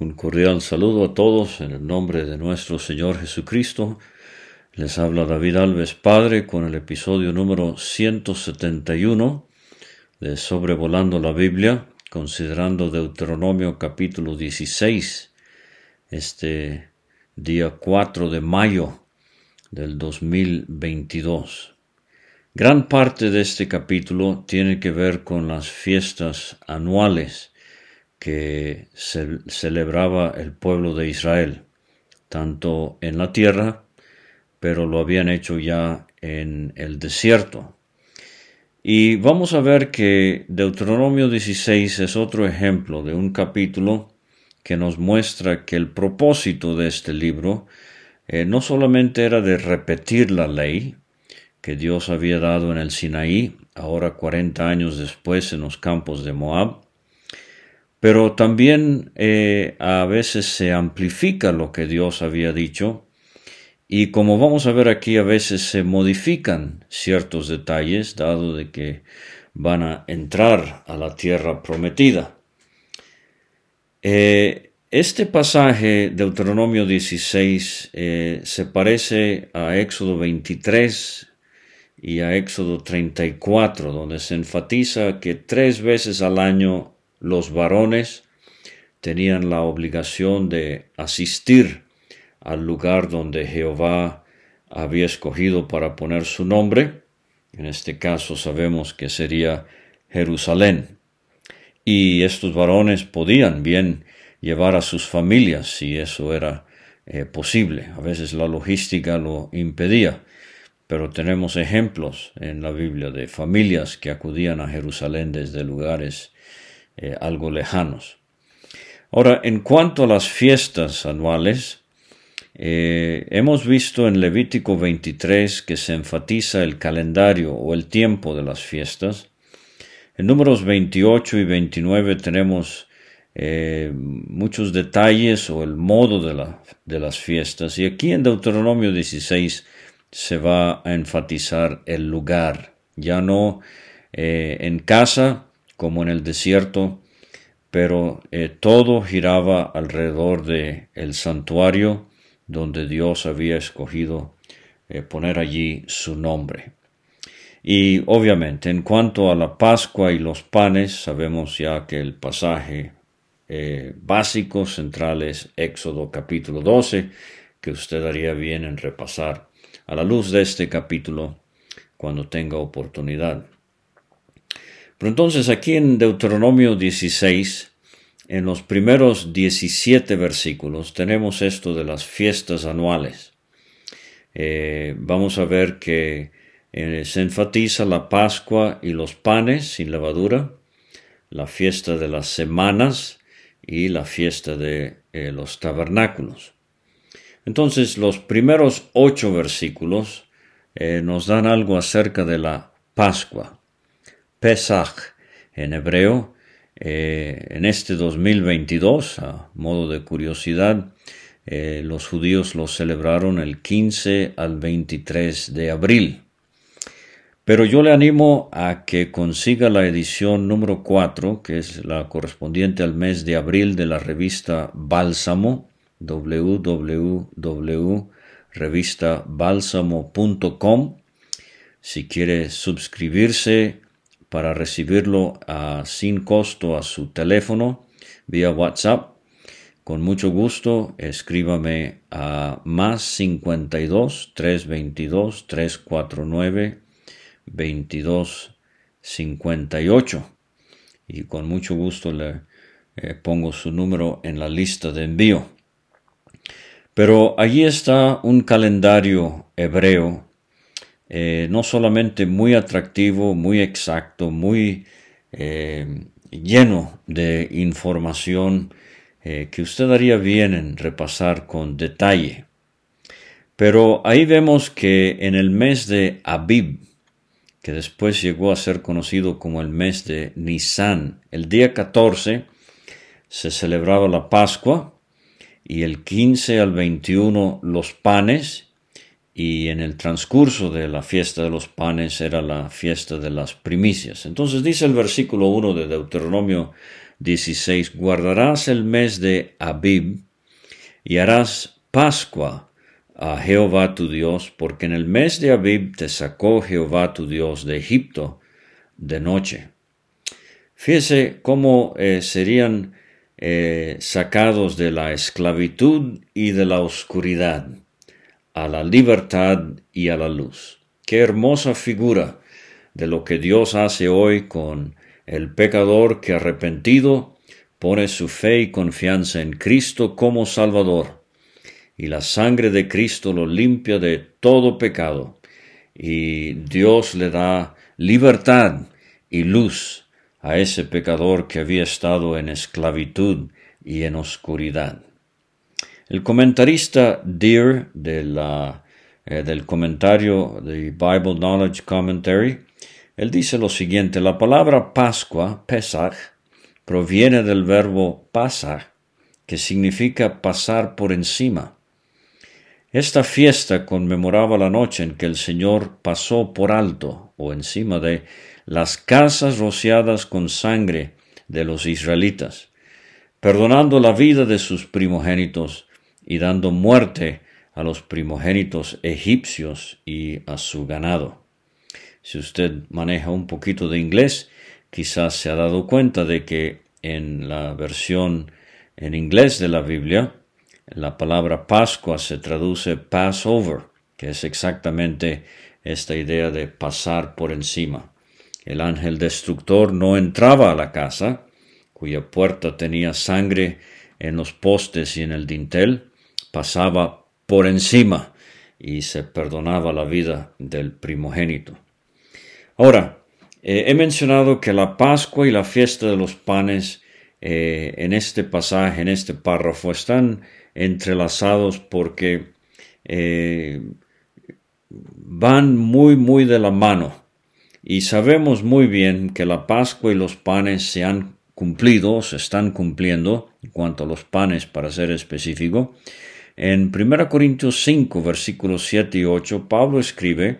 Un cordial saludo a todos en el nombre de nuestro Señor Jesucristo. Les habla David Alves Padre con el episodio número 171 de Sobrevolando la Biblia, considerando Deuteronomio capítulo 16, este día 4 de mayo del 2022. Gran parte de este capítulo tiene que ver con las fiestas anuales que celebraba el pueblo de Israel, tanto en la tierra, pero lo habían hecho ya en el desierto. Y vamos a ver que Deuteronomio 16 es otro ejemplo de un capítulo que nos muestra que el propósito de este libro eh, no solamente era de repetir la ley que Dios había dado en el Sinaí, ahora 40 años después en los campos de Moab, pero también eh, a veces se amplifica lo que Dios había dicho y como vamos a ver aquí a veces se modifican ciertos detalles dado de que van a entrar a la tierra prometida. Eh, este pasaje, Deuteronomio 16, eh, se parece a Éxodo 23 y a Éxodo 34, donde se enfatiza que tres veces al año los varones tenían la obligación de asistir al lugar donde Jehová había escogido para poner su nombre. En este caso sabemos que sería Jerusalén. Y estos varones podían bien llevar a sus familias si eso era eh, posible. A veces la logística lo impedía, pero tenemos ejemplos en la Biblia de familias que acudían a Jerusalén desde lugares eh, algo lejanos. Ahora, en cuanto a las fiestas anuales, eh, hemos visto en Levítico 23 que se enfatiza el calendario o el tiempo de las fiestas. En números 28 y 29 tenemos eh, muchos detalles o el modo de, la, de, las fiestas. Y aquí en Deuteronomio 16 se va a enfatizar el lugar, ya no en casa, como en el desierto, pero eh, todo giraba alrededor de el santuario donde Dios había escogido eh, poner allí su nombre. Y obviamente, en cuanto a la Pascua y los panes, sabemos ya que el pasaje eh, básico central es Éxodo capítulo 12, que usted haría bien en repasar a la luz de este capítulo cuando tenga oportunidad. Pero entonces aquí en Deuteronomio 16, en los primeros 17 versículos, tenemos esto de las fiestas anuales. Eh, vamos a ver que eh, se enfatiza la Pascua y los panes sin levadura, la fiesta de las semanas y la fiesta de eh, los tabernáculos. Entonces los primeros ocho versículos nos dan algo acerca de la Pascua. Pesach en hebreo. Eh, en este 2022, a modo de curiosidad, eh, los judíos lo celebraron el 15 al 23 de abril. Pero yo le animo a que consiga la edición número 4, que es la correspondiente al mes de abril de la revista Bálsamo, www.revistabálsamo.com. Si quiere suscribirse para recibirlo sin costo a su teléfono vía WhatsApp. Con mucho gusto, escríbame a más 52 322 349 22 58 y con mucho gusto le eh, pongo su número en la lista de envío. Pero allí está un calendario hebreo eh, no solamente muy atractivo, muy exacto, muy eh, lleno de información eh, que usted haría bien en repasar con detalle. Pero ahí vemos que en el mes de Abib, que después llegó a ser conocido como el mes de Nisan, el día 14 se celebraba la Pascua y el 15 al 21 los panes y en el transcurso de la fiesta de los panes era la fiesta de las primicias. Entonces dice el versículo 1 de Deuteronomio 16, guardarás el mes de Abib y harás Pascua a Jehová tu Dios, porque en el mes de Abib te sacó Jehová tu Dios de Egipto de noche. Fíjese cómo eh, serían eh, sacados de la esclavitud y de la oscuridad a la libertad y a la luz. Qué hermosa figura de lo que Dios hace hoy con el pecador que arrepentido pone su fe y confianza en Cristo como Salvador, y la sangre de Cristo lo limpia de todo pecado, y Dios le da libertad y luz a ese pecador que había estado en esclavitud y en oscuridad. El comentarista Deer de eh, del comentario de Bible Knowledge Commentary, él dice lo siguiente, la palabra Pascua, Pesach, proviene del verbo pasar, que significa pasar por encima. Esta fiesta conmemoraba la noche en que el Señor pasó por alto o encima de las casas rociadas con sangre de los israelitas, perdonando la vida de sus primogénitos y dando muerte a los primogénitos egipcios y a su ganado. Si usted maneja un poquito de inglés, quizás se ha dado cuenta de que en la versión en inglés de la Biblia, la palabra Pascua se traduce Passover, que es exactamente esta idea de pasar por encima. El ángel destructor no entraba a la casa, cuya puerta tenía sangre en los postes y en el dintel, pasaba por encima y se perdonaba la vida del primogénito. Ahora, eh, he mencionado que la Pascua y la fiesta de los panes eh, en este pasaje, en este párrafo, están entrelazados porque eh, van muy, muy de la mano. Y sabemos muy bien que la Pascua y los panes se han cumplido, se están cumpliendo, en cuanto a los panes, para ser específico. En 1 Corintios 5, versículos 7 y 8, Pablo escribe,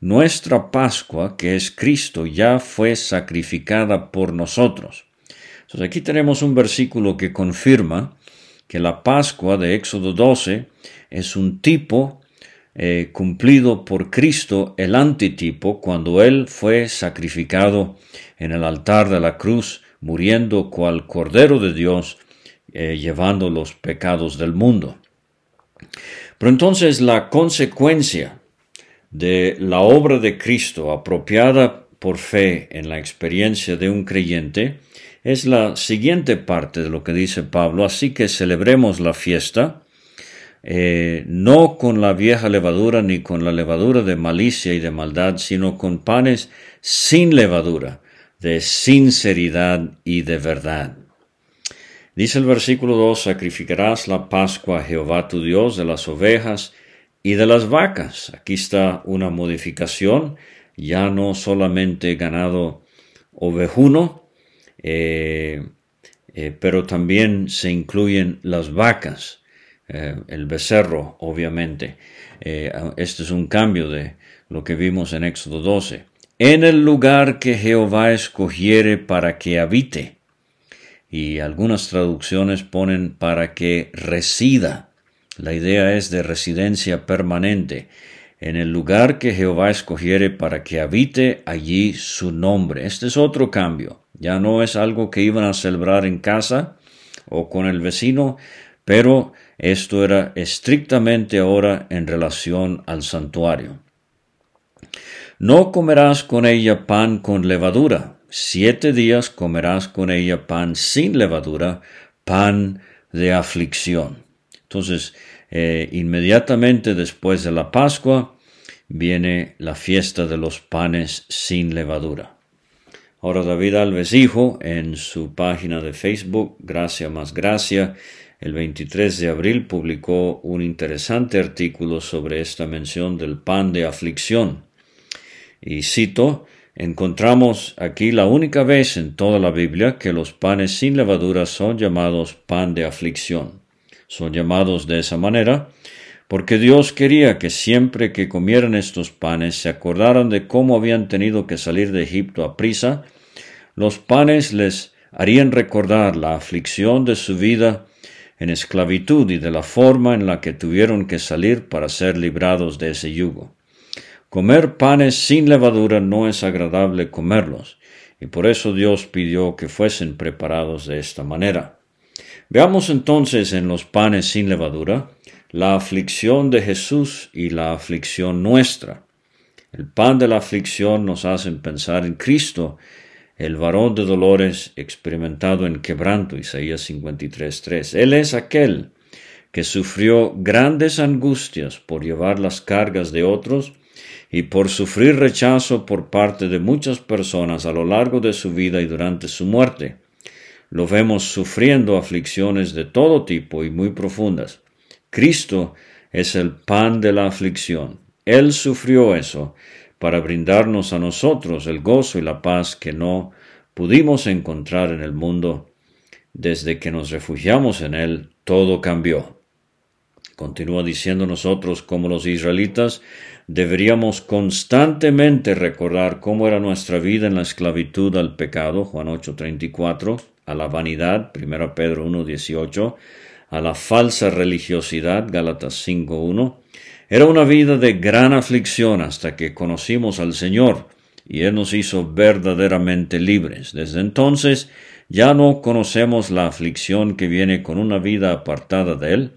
Nuestra Pascua, que es Cristo, ya fue sacrificada por nosotros. Entonces aquí tenemos un versículo que confirma que la Pascua de Éxodo 12 es un tipo eh, cumplido por Cristo el antitipo cuando Él fue sacrificado en el altar de la cruz, muriendo cual Cordero de Dios, eh, llevando los pecados del mundo. Pero entonces la consecuencia de la obra de Cristo apropiada por fe en la experiencia de un creyente es la siguiente parte de lo que dice Pablo, así que celebremos la fiesta, eh, no con la vieja levadura ni con la levadura de malicia y de maldad, sino con panes sin levadura, de sinceridad y de verdad. Dice el versículo 2, sacrificarás la Pascua a Jehová tu Dios de las ovejas y de las vacas. Aquí está una modificación, ya no solamente ganado ovejuno, eh, eh, pero también se incluyen las vacas. Eh, el becerro, obviamente. Este es un cambio de lo que vimos en Éxodo 12. En el lugar que Jehová escogiere para que habite. Y algunas traducciones ponen para que resida. La idea es de residencia permanente. En el lugar que Jehová escogiere para que habite allí su nombre. Este es otro cambio. Ya no es algo que iban a celebrar en casa o con el vecino, pero esto era estrictamente ahora en relación al santuario. No comerás con ella pan con levadura. Siete días comerás con ella pan sin levadura, pan de aflicción. Entonces, eh, inmediatamente después de la Pascua, viene la fiesta de los panes sin levadura. Ahora David Alves Hijo, en su página de Facebook, Gracia más Gracia, el 23 de abril publicó un interesante artículo sobre esta mención del pan de aflicción. Y cito, encontramos aquí la única vez en toda la Biblia que los panes sin levadura son llamados pan de aflicción. Son llamados de esa manera porque Dios quería que siempre que comieran estos panes se acordaran de cómo habían tenido que salir de Egipto a prisa, los panes les harían recordar la aflicción de su vida en esclavitud y de la forma en la que tuvieron que salir para ser librados de ese yugo. Comer panes sin levadura no es agradable comerlos, y por eso Dios pidió que fuesen preparados de esta manera. Veamos entonces en los panes sin levadura la aflicción de Jesús y la aflicción nuestra. El pan de la aflicción nos hace pensar en Cristo, el varón de dolores experimentado en quebranto, Isaías 53.3. Él es aquel que sufrió grandes angustias por llevar las cargas de otros y por sufrir rechazo por parte de muchas personas a lo largo de su vida y durante su muerte. Lo vemos sufriendo aflicciones de todo tipo y muy profundas. Cristo es el pan de la aflicción. Él sufrió eso para brindarnos a nosotros el gozo y la paz que no pudimos encontrar en el mundo. Desde que nos refugiamos en Él, todo cambió. Continúa diciendo nosotros como los israelitas, deberíamos constantemente recordar cómo era nuestra vida en la esclavitud al pecado, Juan 8:34, a la vanidad, 1 Pedro 1:18, a la falsa religiosidad, Gálatas 5:1, era una vida de gran aflicción hasta que conocimos al Señor y Él nos hizo verdaderamente libres. Desde entonces ya no conocemos la aflicción que viene con una vida apartada de Él.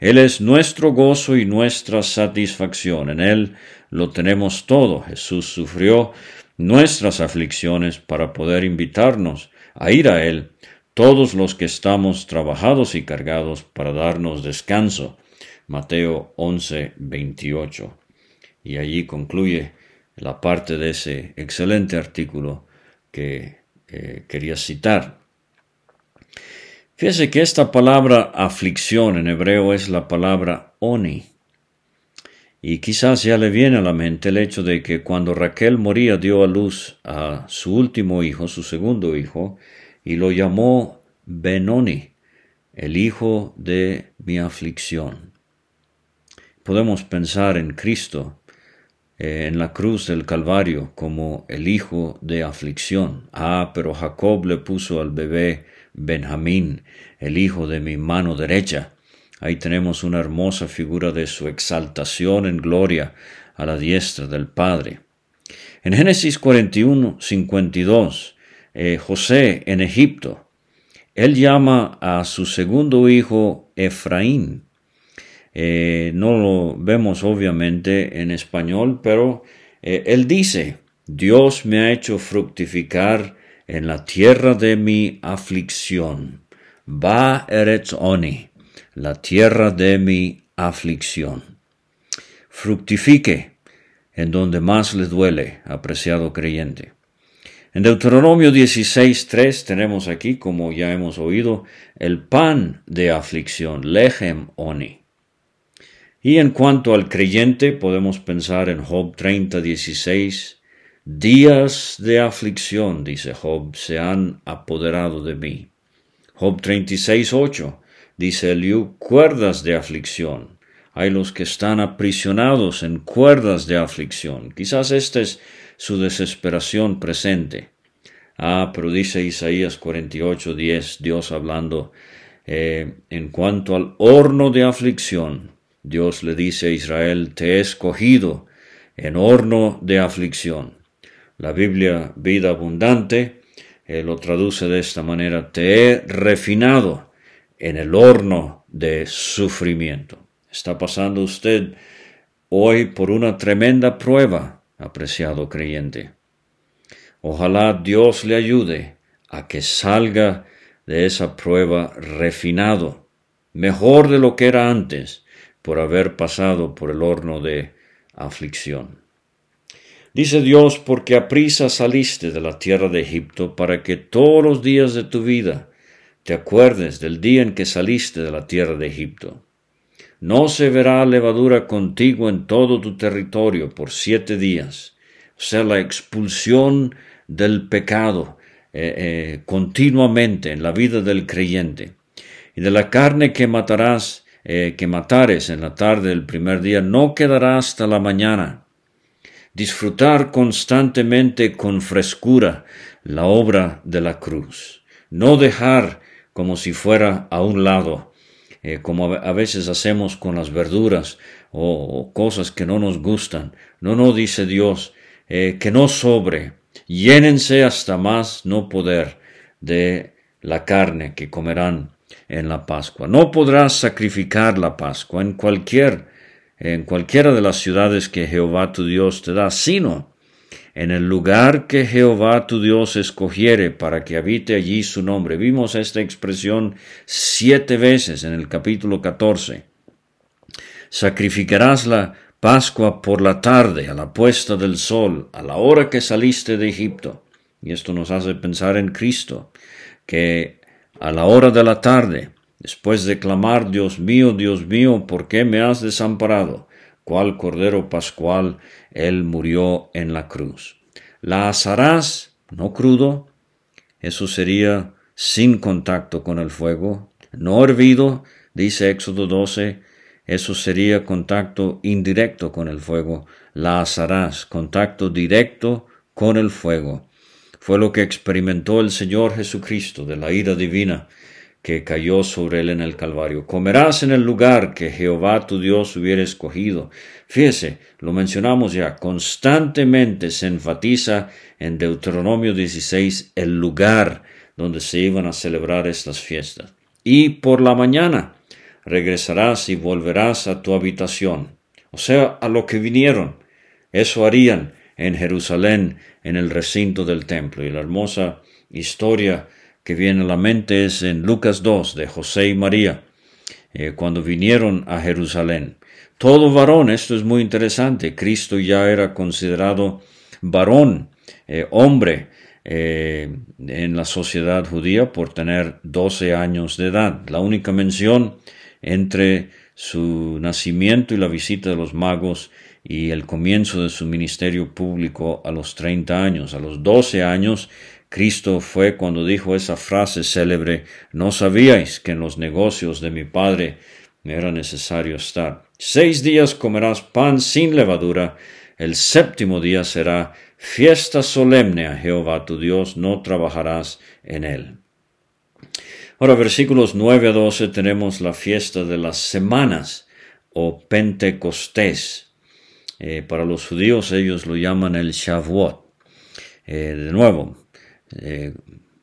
Él es nuestro gozo y nuestra satisfacción. En Él lo tenemos todo. Jesús sufrió nuestras aflicciones para poder invitarnos a ir a Él, todos los que estamos trabajados y cargados para darnos descanso. Mateo 11, 28. Y allí concluye la parte de ese excelente artículo que quería citar. Fíjese que esta palabra aflicción en hebreo es la palabra oni. Y quizás ya le viene a la mente el hecho de que cuando Raquel moría dio a luz a su último hijo, su segundo hijo, y lo llamó Benoni, el hijo de mi aflicción podemos pensar en Cristo eh, en la cruz del Calvario como el hijo de aflicción. Ah, pero Jacob le puso al bebé Benjamín, el hijo de mi mano derecha. Ahí tenemos una hermosa figura de su exaltación en gloria a la diestra del Padre. En Génesis 41, 52, eh, José en Egipto, él llama a su segundo hijo Efraín, eh, no lo vemos obviamente en español, pero eh, él dice, Dios me ha hecho fructificar en la tierra de mi aflicción. Va Eretz Oni, la tierra de mi aflicción. Fructifique en donde más le duele, apreciado creyente. En Deuteronomio 16.3 tenemos aquí, como ya hemos oído, el pan de aflicción, lechem oni. Y en cuanto al creyente, podemos pensar en Job 30, 16. Días de aflicción, dice Job, se han apoderado de mí. Job 36, 8. Dice Eliú, cuerdas de aflicción. Hay los que están aprisionados en cuerdas de aflicción. Quizás esta es su desesperación presente. Ah, pero dice Isaías 48, 10, Dios hablando, eh, en cuanto al horno de aflicción, Dios le dice a Israel, te he escogido en horno de aflicción. La Biblia, vida abundante, eh, lo traduce de esta manera, te he refinado en el horno de sufrimiento. Está pasando usted hoy por una tremenda prueba, apreciado creyente. Ojalá Dios le ayude a que salga de esa prueba refinado, mejor de lo que era antes, por haber pasado por el horno de aflicción. Dice Dios, porque a prisa saliste de la tierra de Egipto para que todos los días de tu vida te acuerdes del día en que saliste de la tierra de Egipto. No se verá levadura contigo en todo tu territorio por siete días, o sea, la expulsión del pecado eh, eh, continuamente en la vida del creyente. Y de la carne que matarás, eh, que matares en la tarde del primer día no quedará hasta la mañana. Disfrutar constantemente con frescura la obra de la cruz. no dejar como si fuera a un lado, eh, como a veces hacemos con las verduras o, cosas que no nos gustan. No, no, dice Dios, eh, que no sobre, llénense hasta más no poder de la carne que comerán en la Pascua. No podrás sacrificar la Pascua en cualquier en cualquiera de las ciudades que Jehová tu Dios te da, sino en el lugar que Jehová tu Dios escogiere para que habite allí su nombre. Vimos esta expresión siete veces en el capítulo 14. Sacrificarás la Pascua por la tarde, a la puesta del sol, a la hora que saliste de Egipto. Y esto nos hace pensar en Cristo, que a la hora de la tarde, después de clamar, Dios mío, Dios mío, ¿por qué me has desamparado? cual cordero pascual él murió en la cruz. La asarás, no crudo, eso sería sin contacto con el fuego, no hervido, dice Éxodo 12, eso sería contacto indirecto con el fuego. La asarás, contacto directo con el fuego. Fue lo que experimentó el Señor Jesucristo de la ira divina que cayó sobre él en el Calvario. Comerás en el lugar que Jehová tu Dios hubiera escogido. Fíjese, lo mencionamos ya, constantemente se enfatiza en Deuteronomio 16 el lugar donde se iban a celebrar estas fiestas. Y por la mañana regresarás y volverás a tu habitación, o sea, a lo que vinieron. Eso harían en Jerusalén, en el recinto del templo. Y la hermosa historia que viene a la mente es en Lucas 2 de José y María, eh, cuando vinieron a Jerusalén. Todo varón, esto es muy interesante, Cristo ya era considerado varón, eh, hombre, eh, en la sociedad judía por tener 12 años de edad. La única mención entre su nacimiento y la visita de los magos y el comienzo de su ministerio público a los 30 años. A los 12 años Cristo fue cuando dijo esa frase célebre, no sabíais que en los negocios de mi Padre me era necesario estar. Seis días comerás pan sin levadura, el séptimo día será fiesta solemne a Jehová tu Dios, no trabajarás en él. Ahora, versículos 9 a 12 tenemos la fiesta de las semanas o Pentecostés. Eh, para los judíos ellos lo llaman el Shavuot. Eh, de nuevo, eh,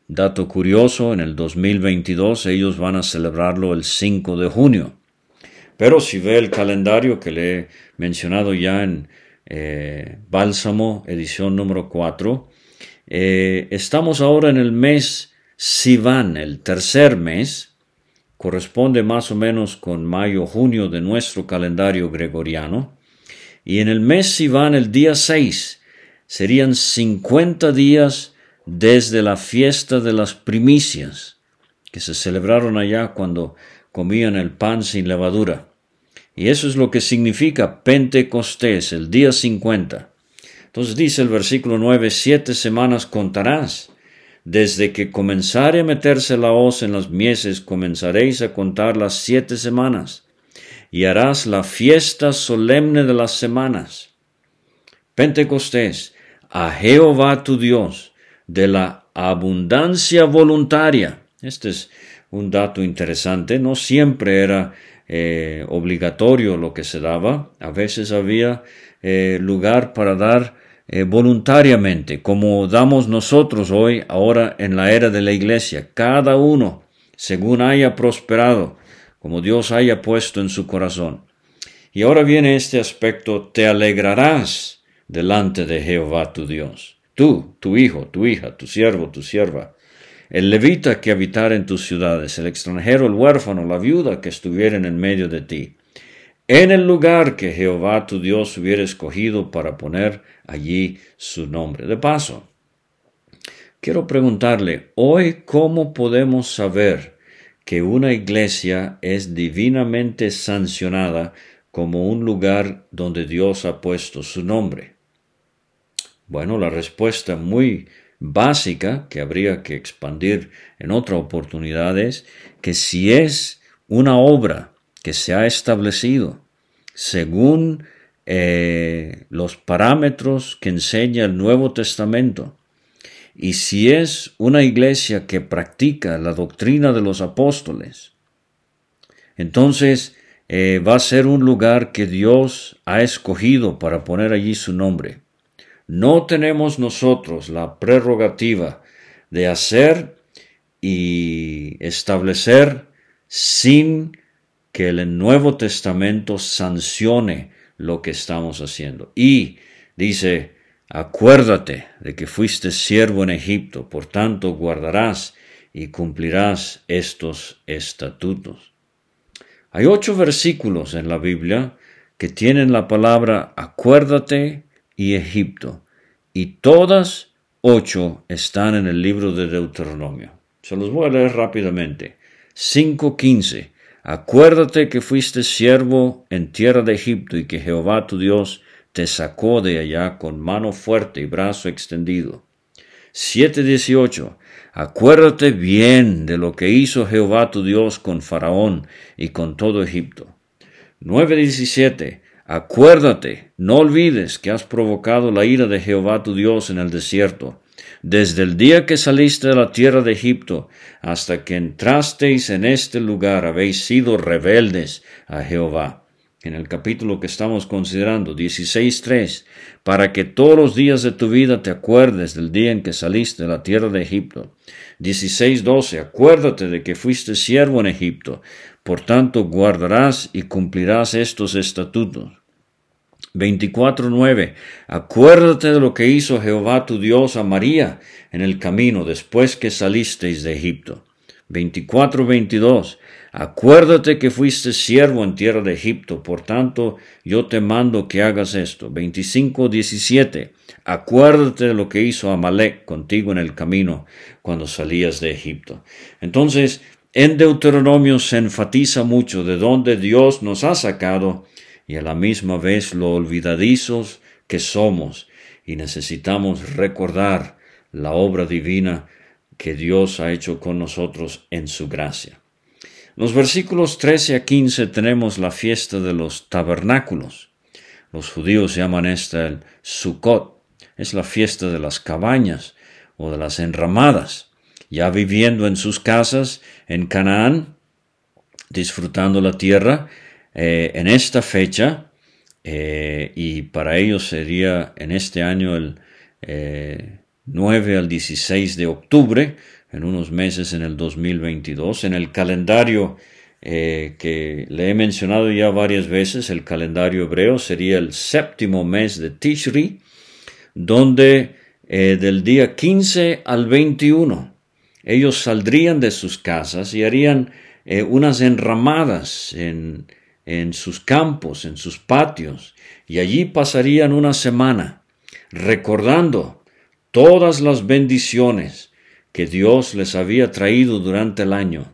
dato curioso, en el 2022 ellos van a celebrarlo el 5 de junio. Pero si ve el calendario que le he mencionado ya en eh, Bálsamo, edición número 4, eh, estamos ahora en el mes Sivan, el tercer mes, corresponde más o menos con mayo-junio de nuestro calendario gregoriano, y en el mes Sivan, el día 6, serían 50 días desde la fiesta de las primicias, que se celebraron allá cuando comían el pan sin levadura. Y eso es lo que significa Pentecostés, el día 50. Entonces dice el versículo 9, siete semanas contarás. Desde que comenzare a meterse la hoz en las mieses, comenzaréis a contar las siete semanas, y harás la fiesta solemne de las semanas. Pentecostés, a Jehová tu Dios, de la abundancia voluntaria. Este es un dato interesante. No siempre era eh, obligatorio lo que se daba. A veces había eh, lugar para dar eh, voluntariamente, como damos nosotros hoy, ahora en la era de la iglesia. Cada uno, según haya prosperado, como Dios haya puesto en su corazón. Y ahora viene este aspecto, te alegrarás delante de Jehová tu Dios tú, tu hijo, tu hija, tu siervo, tu sierva, el levita que habitara en tus ciudades, el extranjero, el huérfano, la viuda que estuviera en medio de ti, en el lugar que Jehová tu Dios hubiera escogido para poner allí su nombre. De paso, quiero preguntarle, hoy, ¿cómo podemos saber que una iglesia es divinamente sancionada como un lugar donde Dios ha puesto su nombre? Bueno, la respuesta muy básica que habría que expandir en otra oportunidad es que si es una obra que se ha establecido según eh, los parámetros que enseña el Nuevo Testamento y si es una iglesia que practica la doctrina de los apóstoles, entonces eh, va a ser un lugar que Dios ha escogido para poner allí su nombre. No tenemos nosotros la prerrogativa de hacer y establecer sin que el Nuevo Testamento sancione lo que estamos haciendo. Y dice, acuérdate de que fuiste siervo en Egipto, por tanto guardarás y cumplirás estos estatutos. Hay ocho versículos en la Biblia que tienen la palabra acuérdate y Egipto, y todas ocho están en el libro de Deuteronomio. Se los voy a leer rápidamente. 5.15. Acuérdate que fuiste siervo en tierra de Egipto y que Jehová tu Dios te sacó de allá con mano fuerte y brazo extendido. 7.18. Acuérdate bien de lo que hizo Jehová tu Dios con Faraón y con todo Egipto. 9.17. Acuérdate, no olvides que has provocado la ira de Jehová tu Dios en el desierto, desde el día que saliste de la tierra de Egipto hasta que entrasteis en este lugar habéis sido rebeldes a Jehová. En el capítulo que estamos considerando, 16.3, para que todos los días de tu vida te acuerdes del día en que saliste de la tierra de Egipto. 16.12, acuérdate de que fuiste siervo en Egipto, por tanto, guardarás y cumplirás estos estatutos. 24.9. Acuérdate de lo que hizo Jehová tu Dios a María en el camino después que salisteis de Egipto. 24.22. Acuérdate que fuiste siervo en tierra de Egipto, por tanto yo te mando que hagas esto. 25.17. Acuérdate de lo que hizo Amalek contigo en el camino cuando salías de Egipto. Entonces, en Deuteronomio se enfatiza mucho de dónde Dios nos ha sacado y a la misma vez lo olvidadizos que somos y necesitamos recordar la obra divina que Dios ha hecho con nosotros en su gracia. Los versículos 13 a 15 tenemos la fiesta de los tabernáculos. Los judíos llaman esta el Sukkot. Es la fiesta de las cabañas o de las enramadas ya viviendo en sus casas en Canaán, disfrutando la tierra eh, en esta fecha, eh, y para ellos sería en este año el 9 eh, al 16 de octubre, en unos meses en el 2022, en el calendario que le he mencionado ya varias veces, el calendario hebreo sería el séptimo mes de Tishri, donde del día 15 al 21 ellos saldrían de sus casas y harían eh, unas enramadas en, en sus campos, en sus patios, y allí pasarían una semana recordando todas las bendiciones que Dios les había traído durante el año.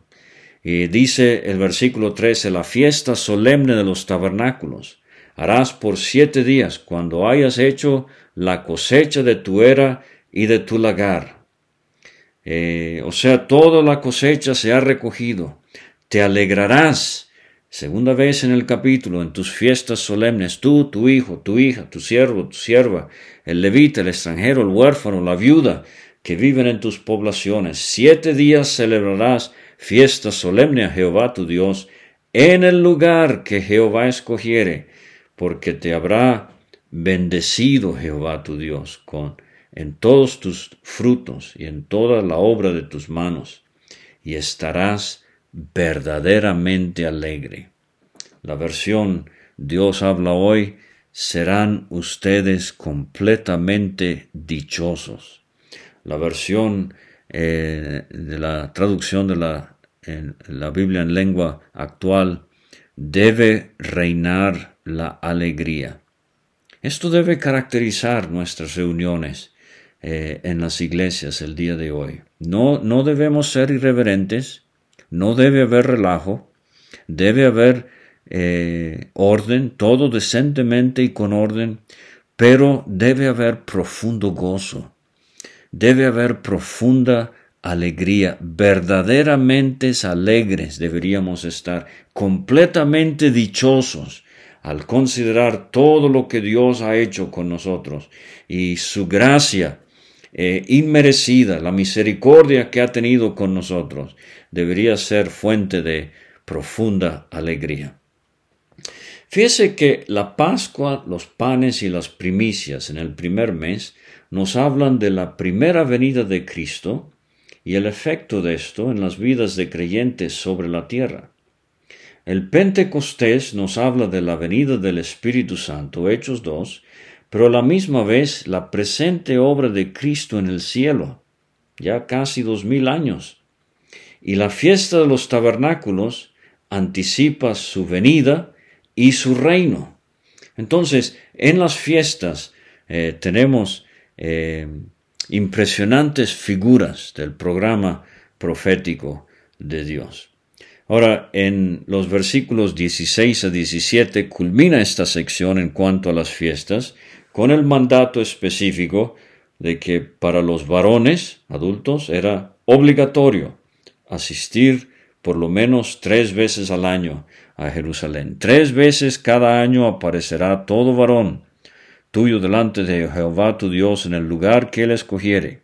Y dice el versículo 13, la fiesta solemne de los tabernáculos harás por siete días cuando hayas hecho la cosecha de tu era y de tu lagar eh, o sea, toda la cosecha se ha recogido. Te alegrarás. Segunda vez en el capítulo, en tus fiestas solemnes, tú, tu hijo, tu hija, tu siervo, tu sierva, el levita, el extranjero, el huérfano, la viuda, que viven en tus poblaciones. Siete días celebrarás fiesta solemne a Jehová tu Dios en el lugar que Jehová escogiere, porque te habrá bendecido Jehová tu Dios con en todos tus frutos y en toda la obra de tus manos, y estarás verdaderamente alegre. La versión Dios habla hoy, serán ustedes completamente dichosos. La versión eh, de la traducción de la, la Biblia en lengua actual, debe reinar la alegría. Esto debe caracterizar nuestras reuniones eh, en las iglesias el día de hoy. No, no debemos ser irreverentes, no debe haber relajo, debe haber eh, orden, todo decentemente y con orden, pero debe haber profundo gozo, debe haber profunda alegría, verdaderamente alegres deberíamos estar, completamente dichosos al considerar todo lo que Dios ha hecho con nosotros y su gracia eh, inmerecida, la misericordia que ha tenido con nosotros, debería ser fuente de profunda alegría. Fíjese que la Pascua, los panes y las primicias en el primer mes nos hablan de la primera venida de Cristo y el efecto de esto en las vidas de creyentes sobre la tierra. El Pentecostés nos habla de la venida del Espíritu Santo, Hechos 2, pero a la misma vez la presente obra de Cristo en el cielo, ya casi dos mil años. Y la fiesta de los tabernáculos anticipa su venida y su reino. Entonces, en las fiestas eh, tenemos eh, impresionantes figuras del programa profético de Dios. Ahora, en los versículos 16 a 17 culmina esta sección en cuanto a las fiestas con el mandato específico de que para los varones adultos era obligatorio asistir por lo menos tres veces al año a Jerusalén. Tres veces cada año aparecerá todo varón tuyo delante de Jehová tu Dios en el lugar que él escogiere.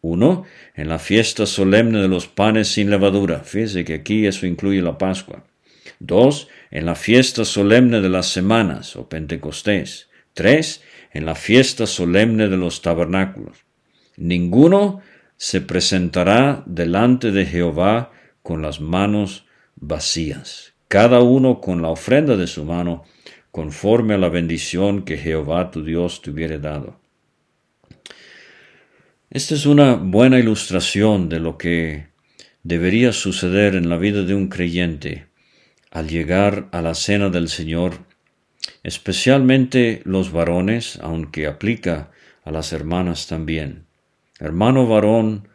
Uno, en la fiesta solemne de los panes sin levadura. Fíjese que aquí eso incluye la Pascua. Dos, en la fiesta solemne de las semanas o Pentecostés. Tres, en la fiesta solemne de los tabernáculos. Ninguno se presentará delante de Jehová con las manos vacías, cada uno con la ofrenda de su mano, conforme a la bendición que Jehová tu Dios te hubiere dado. Esta es una buena ilustración de lo que debería suceder en la vida de un creyente al llegar a la cena del Señor, especialmente los varones, aunque aplica a las hermanas también. Hermano varón,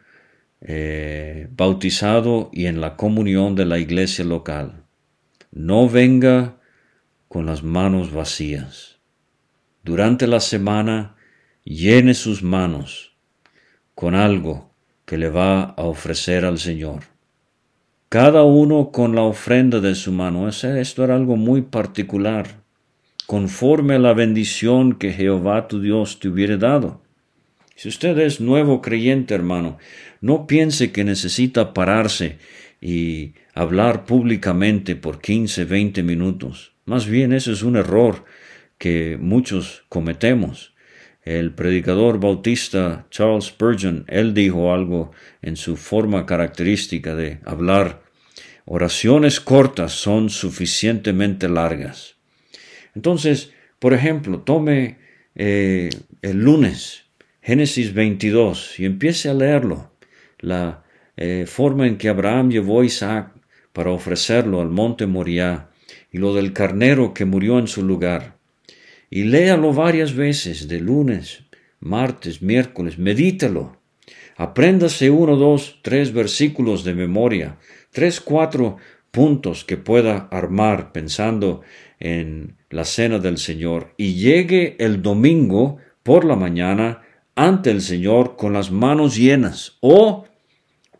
eh, bautizado y en la comunión de la iglesia local. No venga con las manos vacías. Durante la semana llene sus manos con algo que le va a ofrecer al Señor. Cada uno con la ofrenda de su mano. Esto era algo muy particular, conforme a la bendición que Jehová tu Dios te hubiera dado. Si usted es nuevo creyente, hermano, no piense que necesita pararse y hablar públicamente por 15, 20 minutos. Más bien ese es un error que muchos cometemos. El predicador bautista Charles Spurgeon, él dijo algo en su forma característica de hablar. Oraciones cortas son suficientemente largas. Entonces, por ejemplo, tome eh, el lunes Génesis 22 y empiece a leerlo, la eh, forma en que Abraham llevó a Isaac para ofrecerlo al monte Moriah y lo del carnero que murió en su lugar. Y léalo varias veces, de lunes, martes, miércoles, medítalo. Apréndase uno, dos, tres versículos de memoria, tres, cuatro puntos que pueda armar pensando en la cena del Señor y llegue el domingo por la mañana ante el Señor con las manos llenas o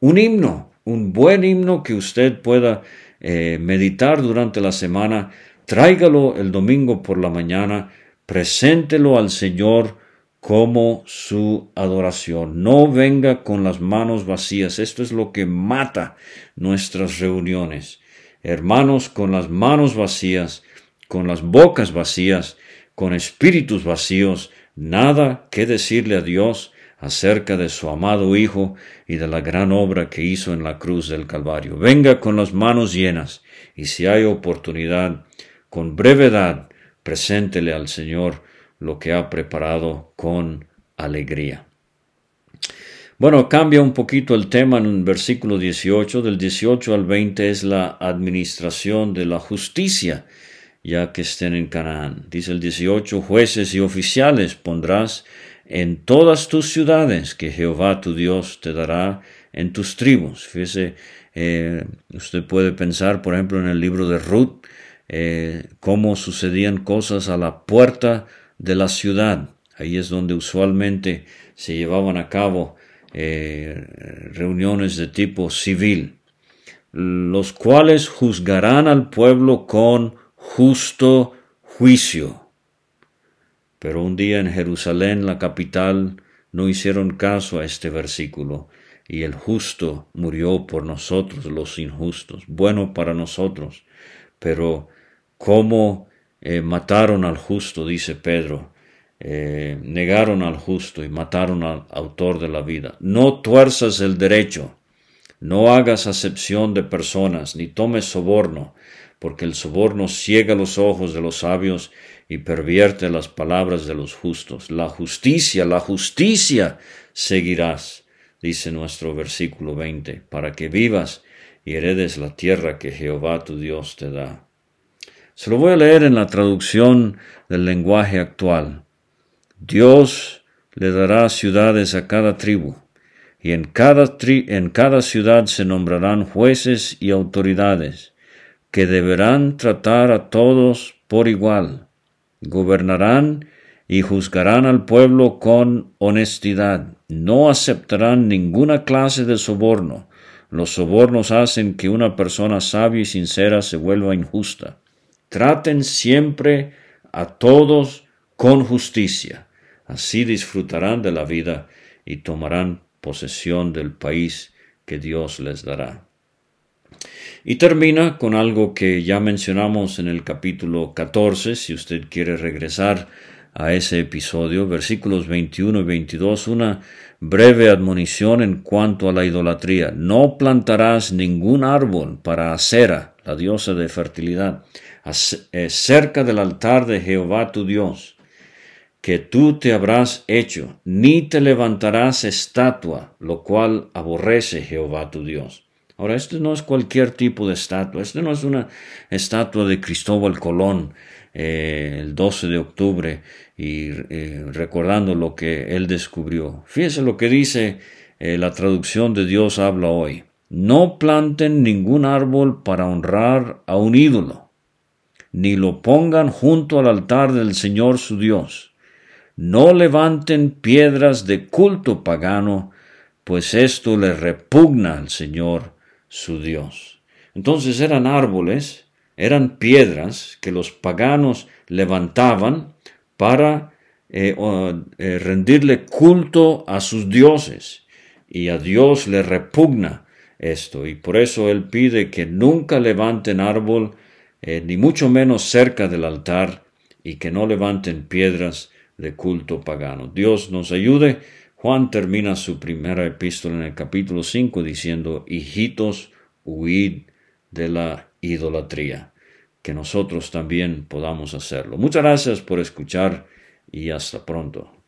un himno, un buen himno que usted pueda eh, meditar durante la semana, tráigalo el domingo por la mañana, preséntelo al Señor como su adoración. No venga con las manos vacías. Esto es lo que mata nuestras reuniones. Hermanos con las manos vacías, con las bocas vacías, con espíritus vacíos, nada que decirle a Dios acerca de su amado Hijo y de la gran obra que hizo en la cruz del Calvario. Venga con las manos llenas y si hay oportunidad, con brevedad, preséntele al Señor lo que ha preparado con alegría. Bueno, cambia un poquito el tema en el versículo 18, del 18 al 20 es la administración de la justicia ya que estén en Canaán. Dice el 18, jueces y oficiales pondrás en todas tus ciudades que Jehová tu Dios te dará en tus tribus. Fíjese, eh, usted puede pensar, por ejemplo, en el libro de Ruth, eh, cómo sucedían cosas a la puerta de la ciudad. Ahí es donde usualmente se llevaban a cabo eh, reuniones de tipo civil, los cuales juzgarán al pueblo con justo juicio. Pero un día en Jerusalén, la capital no hicieron caso a este versículo, y el justo murió por nosotros los injustos, bueno para nosotros, pero cómo eh, mataron al justo, dice Pedro, eh, negaron al justo y mataron al autor de la vida. No tuerzas el derecho, no hagas acepción de personas, ni tomes soborno, porque el soborno ciega los ojos de los sabios y pervierte las palabras de los justos. La justicia, la justicia seguirás, dice nuestro versículo 20, para que vivas y heredes la tierra que Jehová tu Dios te da. Se lo voy a leer en la traducción del lenguaje actual. Dios le dará ciudades a cada tribu, y en cada, en cada ciudad se nombrarán jueces y autoridades, que deberán tratar a todos por igual, gobernarán y juzgarán al pueblo con honestidad, no aceptarán ninguna clase de soborno. Los sobornos hacen que una persona sabia y sincera se vuelva injusta. Traten siempre a todos con justicia Así disfrutarán de la vida y tomarán posesión del país que Dios les dará. Y termina con algo que ya mencionamos en el capítulo 14, si usted quiere regresar a ese episodio, versículos 21 y 22, una breve admonición en cuanto a la idolatría. No plantarás ningún árbol para Acera, la diosa de fertilidad, eh, cerca del altar de Jehová tu Dios que tú te habrás hecho, ni te levantarás estatua, lo cual aborrece Jehová tu Dios. Ahora, esto no es cualquier tipo de estatua, esto no es una estatua de Cristóbal Colón eh, el 12 de octubre y eh, recordando lo que él descubrió. Fíjese lo que dice eh, la traducción de Dios habla hoy. No planten ningún árbol para honrar a un ídolo, ni lo pongan junto al altar del Señor su Dios no levanten piedras de culto pagano, pues esto le repugna al Señor su Dios. Entonces eran árboles, eran piedras que los paganos levantaban para eh, eh, rendirle culto a sus dioses. Y a Dios le repugna esto. Y por eso Él pide que nunca levanten árbol, eh, ni mucho menos cerca del altar, y que no levanten piedras de culto pagano. Dios nos ayude. Juan termina su primera epístola en el capítulo 5 diciendo, hijitos, huid de la idolatría. Que nosotros también podamos hacerlo. Muchas gracias por escuchar y hasta pronto.